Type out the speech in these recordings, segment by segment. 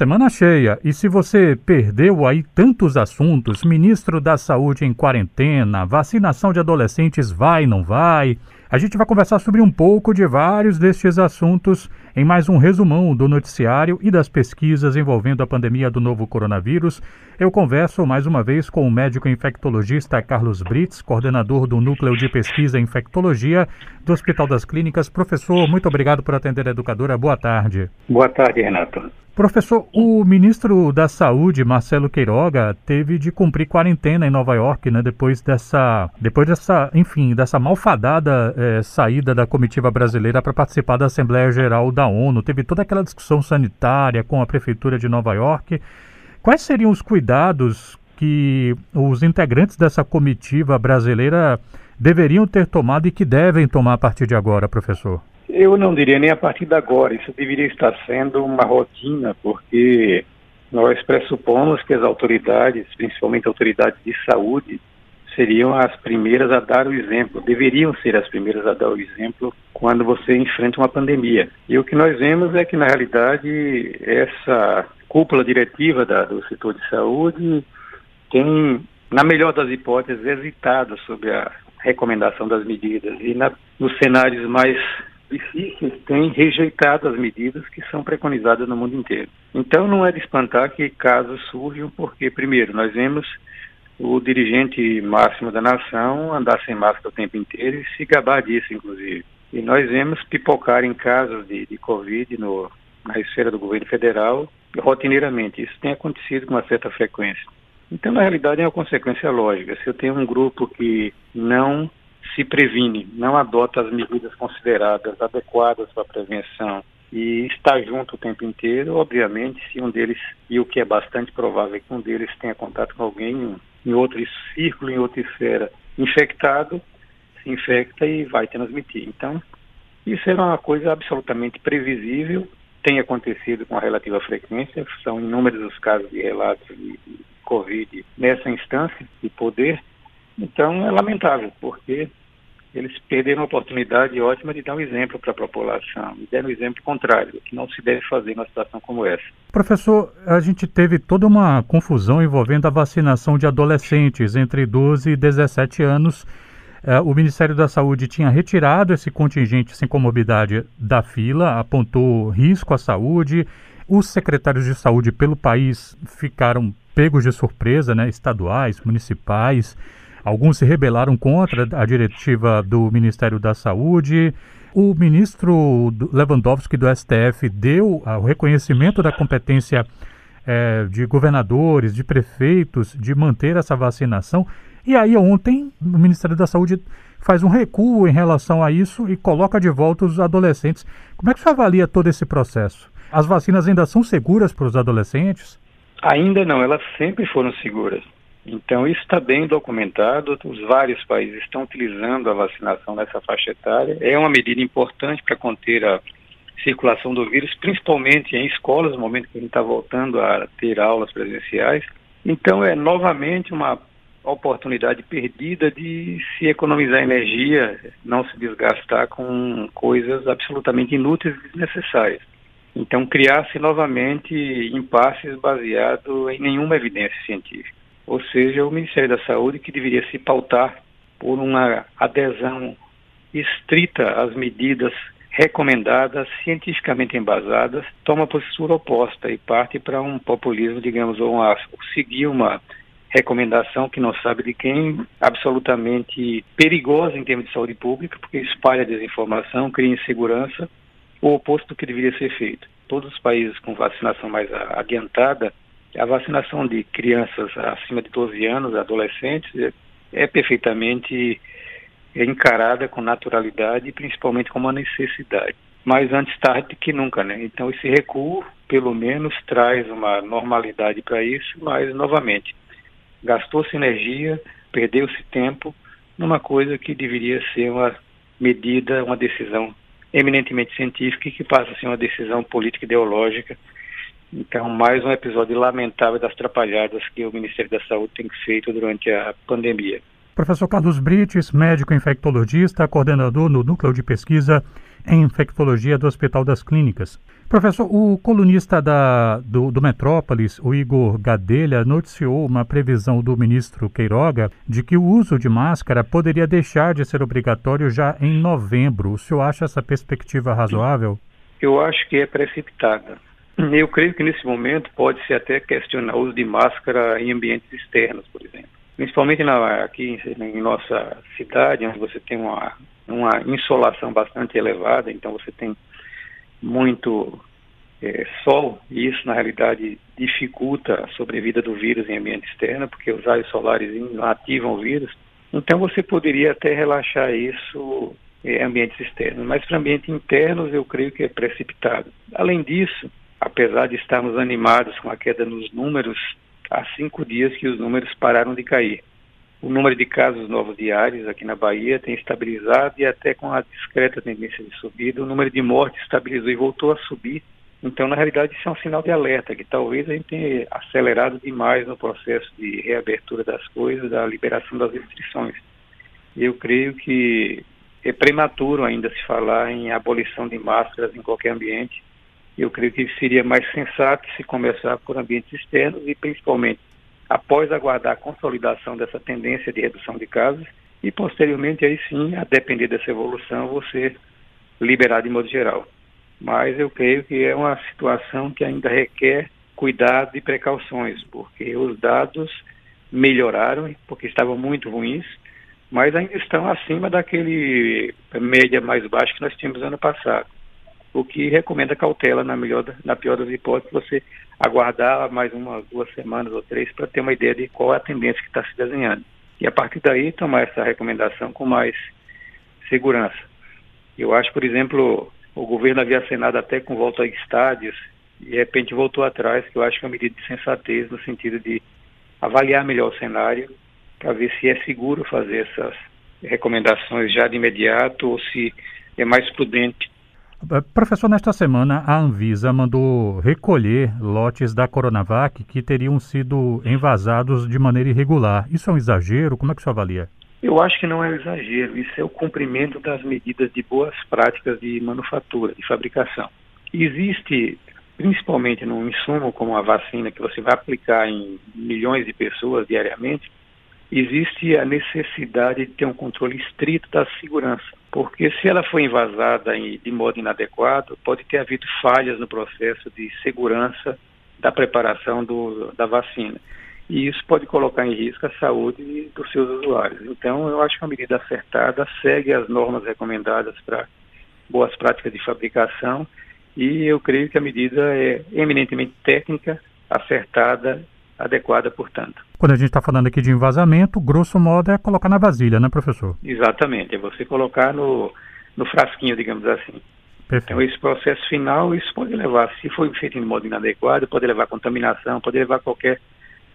Semana cheia. E se você perdeu aí tantos assuntos, ministro da Saúde em quarentena, vacinação de adolescentes vai, não vai? A gente vai conversar sobre um pouco de vários destes assuntos em mais um resumão do noticiário e das pesquisas envolvendo a pandemia do novo coronavírus. Eu converso mais uma vez com o médico infectologista Carlos Brits, coordenador do Núcleo de Pesquisa em Infectologia do Hospital das Clínicas. Professor, muito obrigado por atender a educadora. Boa tarde. Boa tarde, Renato. Professor, o ministro da Saúde, Marcelo Queiroga, teve de cumprir quarentena em Nova York, né? Depois dessa, depois dessa, enfim, dessa malfadada é, saída da comitiva brasileira para participar da Assembleia Geral da ONU. Teve toda aquela discussão sanitária com a prefeitura de Nova York. Quais seriam os cuidados que os integrantes dessa comitiva brasileira deveriam ter tomado e que devem tomar a partir de agora, professor? Eu não diria nem a partir de agora, isso deveria estar sendo uma rotina, porque nós pressupomos que as autoridades, principalmente autoridades de saúde, seriam as primeiras a dar o exemplo, deveriam ser as primeiras a dar o exemplo quando você enfrenta uma pandemia. E o que nós vemos é que, na realidade, essa cúpula diretiva da, do setor de saúde tem, na melhor das hipóteses, hesitado sobre a recomendação das medidas. E na, nos cenários mais difíceis têm rejeitado as medidas que são preconizadas no mundo inteiro. Então não é de espantar que casos surjam, porque, primeiro, nós vemos o dirigente máximo da nação andar sem máscara o tempo inteiro e se gabar disso, inclusive. E nós vemos pipocar em casos de, de Covid no, na esfera do governo federal rotineiramente. Isso tem acontecido com uma certa frequência. Então, na realidade, é uma consequência lógica. Se eu tenho um grupo que não se previne, não adota as medidas consideradas adequadas para a prevenção e está junto o tempo inteiro, obviamente, se um deles, e o que é bastante provável que um deles tenha contato com alguém em outro círculo, em outra esfera, infectado, se infecta e vai transmitir. Então, isso era uma coisa absolutamente previsível, tem acontecido com relativa frequência, são inúmeros os casos de relatos de Covid nessa instância de poder, então é lamentável, porque eles perderam a oportunidade ótima de dar um exemplo para a população, e deram um exemplo contrário, que não se deve fazer numa situação como essa. Professor, a gente teve toda uma confusão envolvendo a vacinação de adolescentes entre 12 e 17 anos. É, o Ministério da Saúde tinha retirado esse contingente sem comorbidade da fila, apontou risco à saúde. Os secretários de saúde pelo país ficaram pegos de surpresa, né, estaduais, municipais. Alguns se rebelaram contra a diretiva do Ministério da Saúde. O ministro Lewandowski do STF deu o reconhecimento da competência é, de governadores, de prefeitos, de manter essa vacinação. E aí, ontem, o Ministério da Saúde faz um recuo em relação a isso e coloca de volta os adolescentes. Como é que você avalia todo esse processo? As vacinas ainda são seguras para os adolescentes? Ainda não, elas sempre foram seguras. Então, isso está bem documentado. Os vários países estão utilizando a vacinação nessa faixa etária. É uma medida importante para conter a circulação do vírus, principalmente em escolas, no momento que a gente está voltando a ter aulas presenciais. Então, é novamente uma oportunidade perdida de se economizar energia, não se desgastar com coisas absolutamente inúteis e desnecessárias. Então, criar-se novamente impasses baseados em nenhuma evidência científica ou seja, o Ministério da Saúde que deveria se pautar por uma adesão estrita às medidas recomendadas, cientificamente embasadas, toma postura oposta e parte para um populismo, digamos, ou uma, seguir uma recomendação que não sabe de quem, absolutamente perigosa em termos de saúde pública, porque espalha desinformação, cria insegurança, o oposto do que deveria ser feito. Todos os países com vacinação mais adiantada a vacinação de crianças acima de 12 anos, adolescentes, é, é perfeitamente encarada com naturalidade e principalmente como uma necessidade. Mas antes tarde que nunca, né? Então esse recuo, pelo menos, traz uma normalidade para isso, mas novamente, gastou-se energia, perdeu-se tempo numa coisa que deveria ser uma medida, uma decisão eminentemente científica e que passa a ser uma decisão política ideológica então, mais um episódio lamentável das trapalhadas que o Ministério da Saúde tem feito durante a pandemia. Professor Carlos Brites, médico infectologista, coordenador no Núcleo de Pesquisa em Infectologia do Hospital das Clínicas. Professor, o colunista da, do, do, Metrópolis, o Igor Gadelha, noticiou uma previsão do ministro Queiroga de que o uso de máscara poderia deixar de ser obrigatório já em novembro. O senhor acha essa perspectiva razoável? Eu acho que é precipitada. Eu creio que nesse momento pode-se até questionar o uso de máscara em ambientes externos, por exemplo. Principalmente na, aqui em nossa cidade, onde você tem uma, uma insolação bastante elevada, então você tem muito é, sol, e isso na realidade dificulta a sobrevida do vírus em ambiente externo, porque os raios solares ativam o vírus. Então você poderia até relaxar isso em ambientes externos, mas para ambientes internos eu creio que é precipitado. Além disso, apesar de estarmos animados com a queda nos números, há cinco dias que os números pararam de cair. O número de casos novos diários aqui na Bahia tem estabilizado e até com a discreta tendência de subida, o número de mortes estabilizou e voltou a subir. Então, na realidade, isso é um sinal de alerta, que talvez a gente tenha acelerado demais no processo de reabertura das coisas, da liberação das restrições. Eu creio que é prematuro ainda se falar em abolição de máscaras em qualquer ambiente. Eu creio que seria mais sensato se começar por ambientes externos e, principalmente, após aguardar a consolidação dessa tendência de redução de casos e posteriormente aí sim, a depender dessa evolução, você liberar de modo geral. Mas eu creio que é uma situação que ainda requer cuidado e precauções, porque os dados melhoraram, porque estavam muito ruins, mas ainda estão acima daquele média mais baixa que nós tínhamos ano passado. O que recomenda cautela, na, melhor, na pior das hipóteses, você aguardar mais umas duas semanas ou três para ter uma ideia de qual é a tendência que está se desenhando. E a partir daí tomar essa recomendação com mais segurança. Eu acho, por exemplo, o governo havia assinado até com volta a estádios e de repente voltou atrás, que eu acho que é uma medida de sensatez no sentido de avaliar melhor o cenário para ver se é seguro fazer essas recomendações já de imediato ou se é mais prudente professor, nesta semana a Anvisa mandou recolher lotes da Coronavac que teriam sido envasados de maneira irregular. Isso é um exagero? Como é que o senhor avalia? Eu acho que não é um exagero. Isso é o cumprimento das medidas de boas práticas de manufatura, de fabricação. Existe, principalmente num insumo como a vacina, que você vai aplicar em milhões de pessoas diariamente, existe a necessidade de ter um controle estrito da segurança, porque se ela foi invasada de modo inadequado, pode ter havido falhas no processo de segurança da preparação do, da vacina. E isso pode colocar em risco a saúde dos seus usuários. Então, eu acho que é uma medida acertada, segue as normas recomendadas para boas práticas de fabricação e eu creio que a medida é eminentemente técnica, acertada adequada, portanto. Quando a gente está falando aqui de envasamento, grosso modo é colocar na vasilha, né, professor? Exatamente, é você colocar no, no frasquinho, digamos assim. Perfeito. Então, esse processo final, isso pode levar, se for feito de modo inadequado, pode levar a contaminação, pode levar a qualquer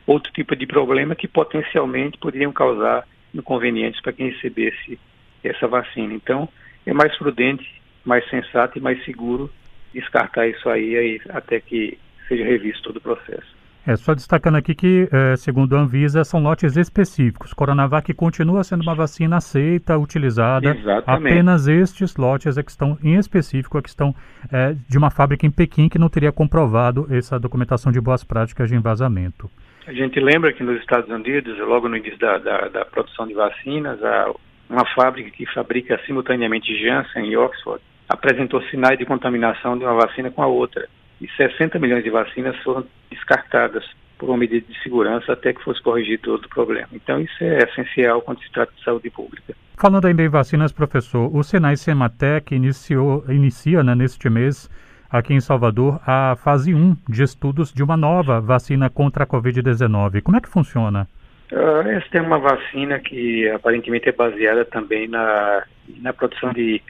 outro tipo de problema que potencialmente poderiam causar inconvenientes para quem recebesse essa vacina. Então, é mais prudente, mais sensato e mais seguro descartar isso aí, aí até que seja revisto todo o processo. É, só destacando aqui que, é, segundo a Anvisa, são lotes específicos. Coronavac continua sendo uma vacina aceita, utilizada. Exatamente. Apenas estes lotes é que estão, em específico, é que estão é, de uma fábrica em Pequim que não teria comprovado essa documentação de boas práticas de envasamento. A gente lembra que nos Estados Unidos, logo no início da, da, da produção de vacinas, a, uma fábrica que fabrica simultaneamente Janssen e Oxford apresentou sinais de contaminação de uma vacina com a outra e 60 milhões de vacinas foram descartadas por uma medida de segurança até que fosse corrigido todo o problema. Então isso é essencial quando se trata de saúde pública. Falando ainda em vacinas, professor, o Senai Sematec iniciou, inicia né, neste mês aqui em Salvador a fase 1 de estudos de uma nova vacina contra a Covid-19. Como é que funciona? Uh, essa é uma vacina que aparentemente é baseada também na, na produção de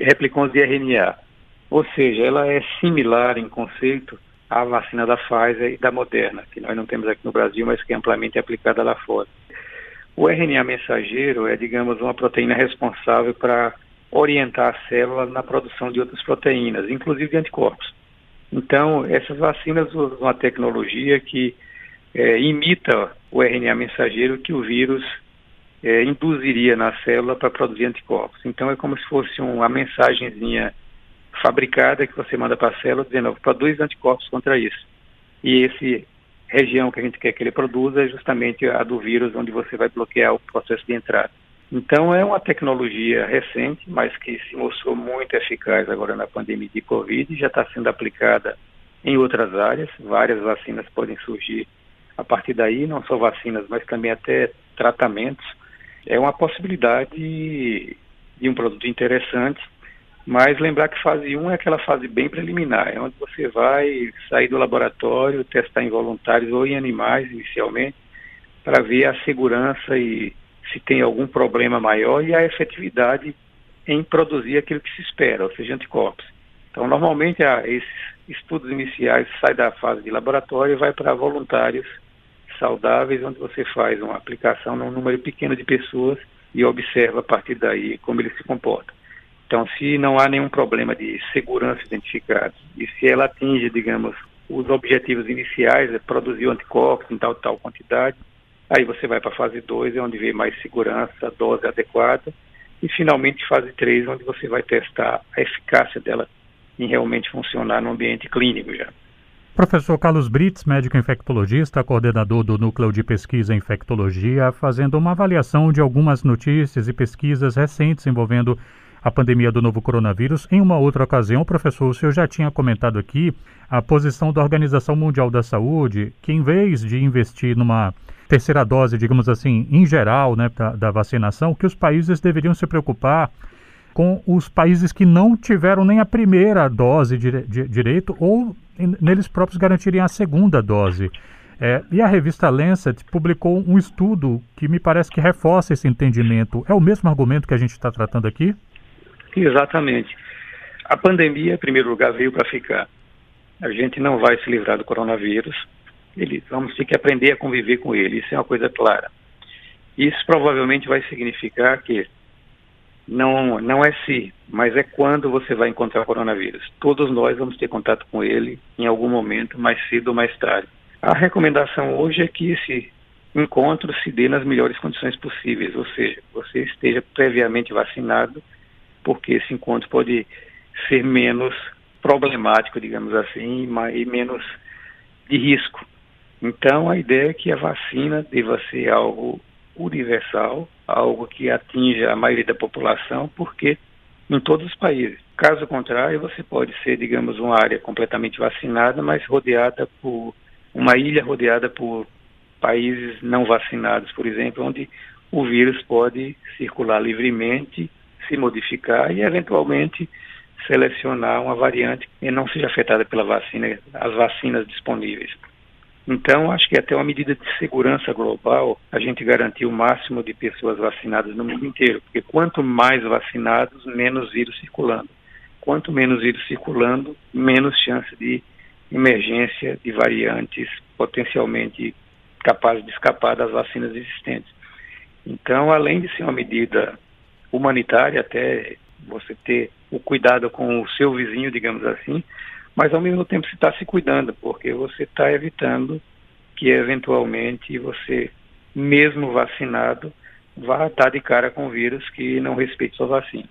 replicons de RNA. Ou seja, ela é similar em conceito à vacina da Pfizer e da Moderna, que nós não temos aqui no Brasil, mas que é amplamente aplicada lá fora. O RNA mensageiro é, digamos, uma proteína responsável para orientar a célula na produção de outras proteínas, inclusive de anticorpos. Então, essas vacinas usam uma tecnologia que é, imita o RNA mensageiro que o vírus é, induziria na célula para produzir anticorpos. Então é como se fosse uma mensagenzinha fabricada que você manda para a célula dizendo produz anticorpos contra isso. E esse região que a gente quer que ele produza é justamente a do vírus onde você vai bloquear o processo de entrada. Então é uma tecnologia recente, mas que se mostrou muito eficaz agora na pandemia de Covid já está sendo aplicada em outras áreas. Várias vacinas podem surgir a partir daí, não só vacinas, mas também até tratamentos. É uma possibilidade de um produto interessante mas lembrar que fase 1 é aquela fase bem preliminar, é onde você vai sair do laboratório, testar em voluntários ou em animais inicialmente, para ver a segurança e se tem algum problema maior e a efetividade em produzir aquilo que se espera, ou seja, anticorpos. Então, normalmente, esses estudos iniciais saem da fase de laboratório e vai para voluntários saudáveis, onde você faz uma aplicação num número pequeno de pessoas e observa a partir daí como ele se comporta. Então, se não há nenhum problema de segurança identificado e se ela atinge, digamos, os objetivos iniciais, é produzir anticorpos em tal tal quantidade, aí você vai para a fase 2, é onde vê mais segurança, dose adequada, e finalmente fase 3, onde você vai testar a eficácia dela em realmente funcionar no ambiente clínico já. Professor Carlos Brits, médico infectologista, coordenador do Núcleo de Pesquisa em Infectologia, fazendo uma avaliação de algumas notícias e pesquisas recentes envolvendo a pandemia do novo coronavírus. Em uma outra ocasião, professor, o senhor já tinha comentado aqui a posição da Organização Mundial da Saúde, que em vez de investir numa terceira dose, digamos assim, em geral, né, da, da vacinação, que os países deveriam se preocupar com os países que não tiveram nem a primeira dose de, direito ou neles próprios garantirem a segunda dose. É, e a revista Lancet publicou um estudo que me parece que reforça esse entendimento. É o mesmo argumento que a gente está tratando aqui? Exatamente. A pandemia, em primeiro lugar, veio para ficar. A gente não vai se livrar do coronavírus. Ele, vamos ter que aprender a conviver com ele. Isso é uma coisa clara. Isso provavelmente vai significar que não, não é se, mas é quando você vai encontrar o coronavírus. Todos nós vamos ter contato com ele em algum momento, mais cedo ou mais tarde. A recomendação hoje é que esse encontro se dê nas melhores condições possíveis, ou seja, você esteja previamente vacinado porque esse encontro pode ser menos problemático, digamos assim, e menos de risco. Então, a ideia é que a vacina deva ser algo universal, algo que atinja a maioria da população, porque em todos os países. Caso contrário, você pode ser, digamos, uma área completamente vacinada, mas rodeada por uma ilha rodeada por países não vacinados, por exemplo, onde o vírus pode circular livremente se modificar e, eventualmente, selecionar uma variante que não seja afetada pela vacina, as vacinas disponíveis. Então, acho que até uma medida de segurança global, a gente garantir o máximo de pessoas vacinadas no mundo inteiro, porque quanto mais vacinados, menos vírus circulando. Quanto menos vírus circulando, menos chance de emergência de variantes potencialmente capazes de escapar das vacinas existentes. Então, além de ser uma medida humanitária, até você ter o cuidado com o seu vizinho, digamos assim, mas ao mesmo tempo você está se cuidando, porque você está evitando que eventualmente você, mesmo vacinado, vá estar de cara com o vírus que não respeite sua vacina.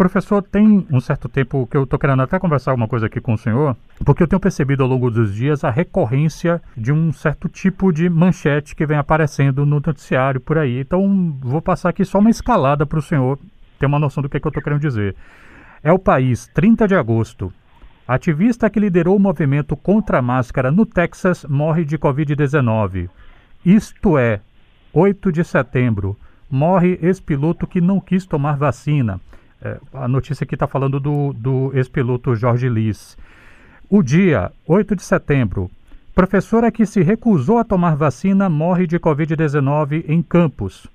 Professor, tem um certo tempo que eu estou querendo até conversar uma coisa aqui com o senhor, porque eu tenho percebido ao longo dos dias a recorrência de um certo tipo de manchete que vem aparecendo no noticiário por aí. Então, vou passar aqui só uma escalada para o senhor ter uma noção do que, é que eu estou querendo dizer. É o país, 30 de agosto. Ativista que liderou o movimento contra a máscara no Texas morre de Covid-19. Isto é, 8 de setembro. Morre ex-piloto que não quis tomar vacina. É, a notícia aqui está falando do, do ex-piloto Jorge Liz. O dia, 8 de setembro. Professora que se recusou a tomar vacina morre de Covid-19 em Campos.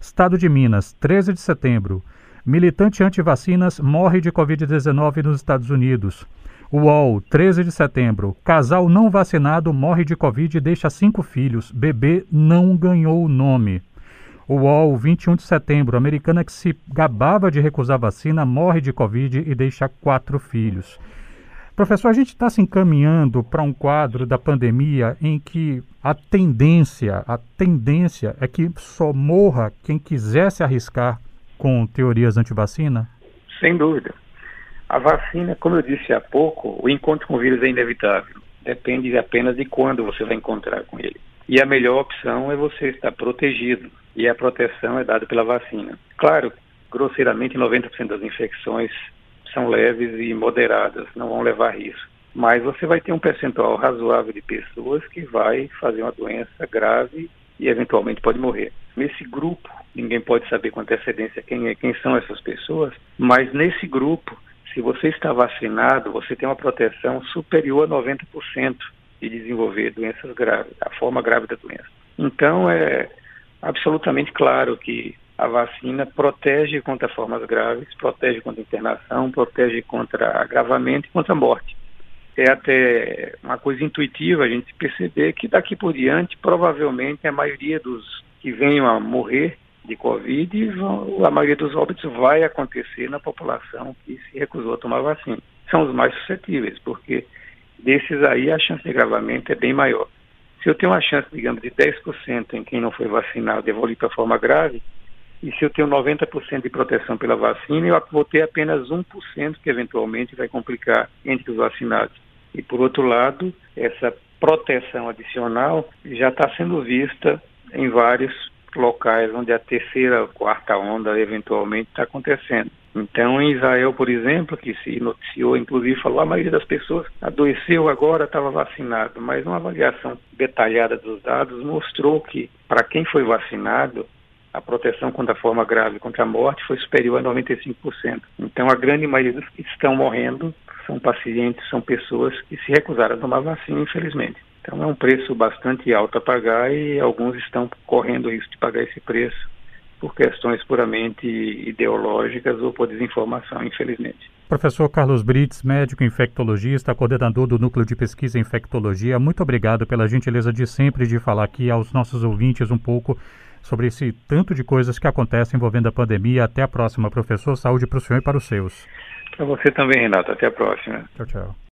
Estado de Minas, 13 de setembro. Militante anti-vacinas morre de Covid-19 nos Estados Unidos. UOL, 13 de setembro. Casal não vacinado morre de Covid e deixa cinco filhos. Bebê não ganhou o nome. O UOL, 21 de setembro, americana que se gabava de recusar vacina morre de Covid e deixa quatro filhos. Professor, a gente está se encaminhando para um quadro da pandemia em que a tendência, a tendência é que só morra quem quiser se arriscar com teorias anti-vacina? Sem dúvida. A vacina, como eu disse há pouco, o encontro com o vírus é inevitável. Depende apenas de quando você vai encontrar com ele. E a melhor opção é você estar protegido. E a proteção é dada pela vacina. Claro, grosseiramente, 90% das infecções são leves e moderadas, não vão levar risco. Mas você vai ter um percentual razoável de pessoas que vai fazer uma doença grave e eventualmente pode morrer. Nesse grupo, ninguém pode saber com antecedência quem, é, quem são essas pessoas, mas nesse grupo, se você está vacinado, você tem uma proteção superior a 90% de desenvolver doenças graves, a forma grave da doença. Então, é absolutamente claro que a vacina protege contra formas graves, protege contra internação, protege contra agravamento e contra morte. É até uma coisa intuitiva a gente perceber que daqui por diante, provavelmente, a maioria dos que venham a morrer de Covid, a maioria dos óbitos vai acontecer na população que se recusou a tomar vacina. São os mais suscetíveis, porque desses aí a chance de agravamento é bem maior. Se eu tenho uma chance, digamos, de 10% em quem não foi vacinado evoluir para forma grave, e se eu tenho 90% de proteção pela vacina, eu vou ter apenas 1% que eventualmente vai complicar entre os vacinados. E por outro lado, essa proteção adicional já está sendo vista em vários locais onde a terceira, quarta onda eventualmente está acontecendo. Então, em Israel, por exemplo, que se noticiou, inclusive falou, a maioria das pessoas adoeceu agora, estava vacinado, mas uma avaliação detalhada dos dados mostrou que, para quem foi vacinado, a proteção contra a forma grave contra a morte foi superior a 95%. Então, a grande maioria dos que estão morrendo são pacientes, são pessoas que se recusaram a tomar vacina, infelizmente. Então, é um preço bastante alto a pagar e alguns estão correndo o risco de pagar esse preço por questões puramente ideológicas ou por desinformação, infelizmente. Professor Carlos Brits, médico infectologista, coordenador do Núcleo de Pesquisa em Infectologia, muito obrigado pela gentileza de sempre de falar aqui aos nossos ouvintes um pouco sobre esse tanto de coisas que acontecem envolvendo a pandemia. Até a próxima, professor. Saúde para o senhor e para os seus. Para você também, Renato. Até a próxima. Tchau, tchau.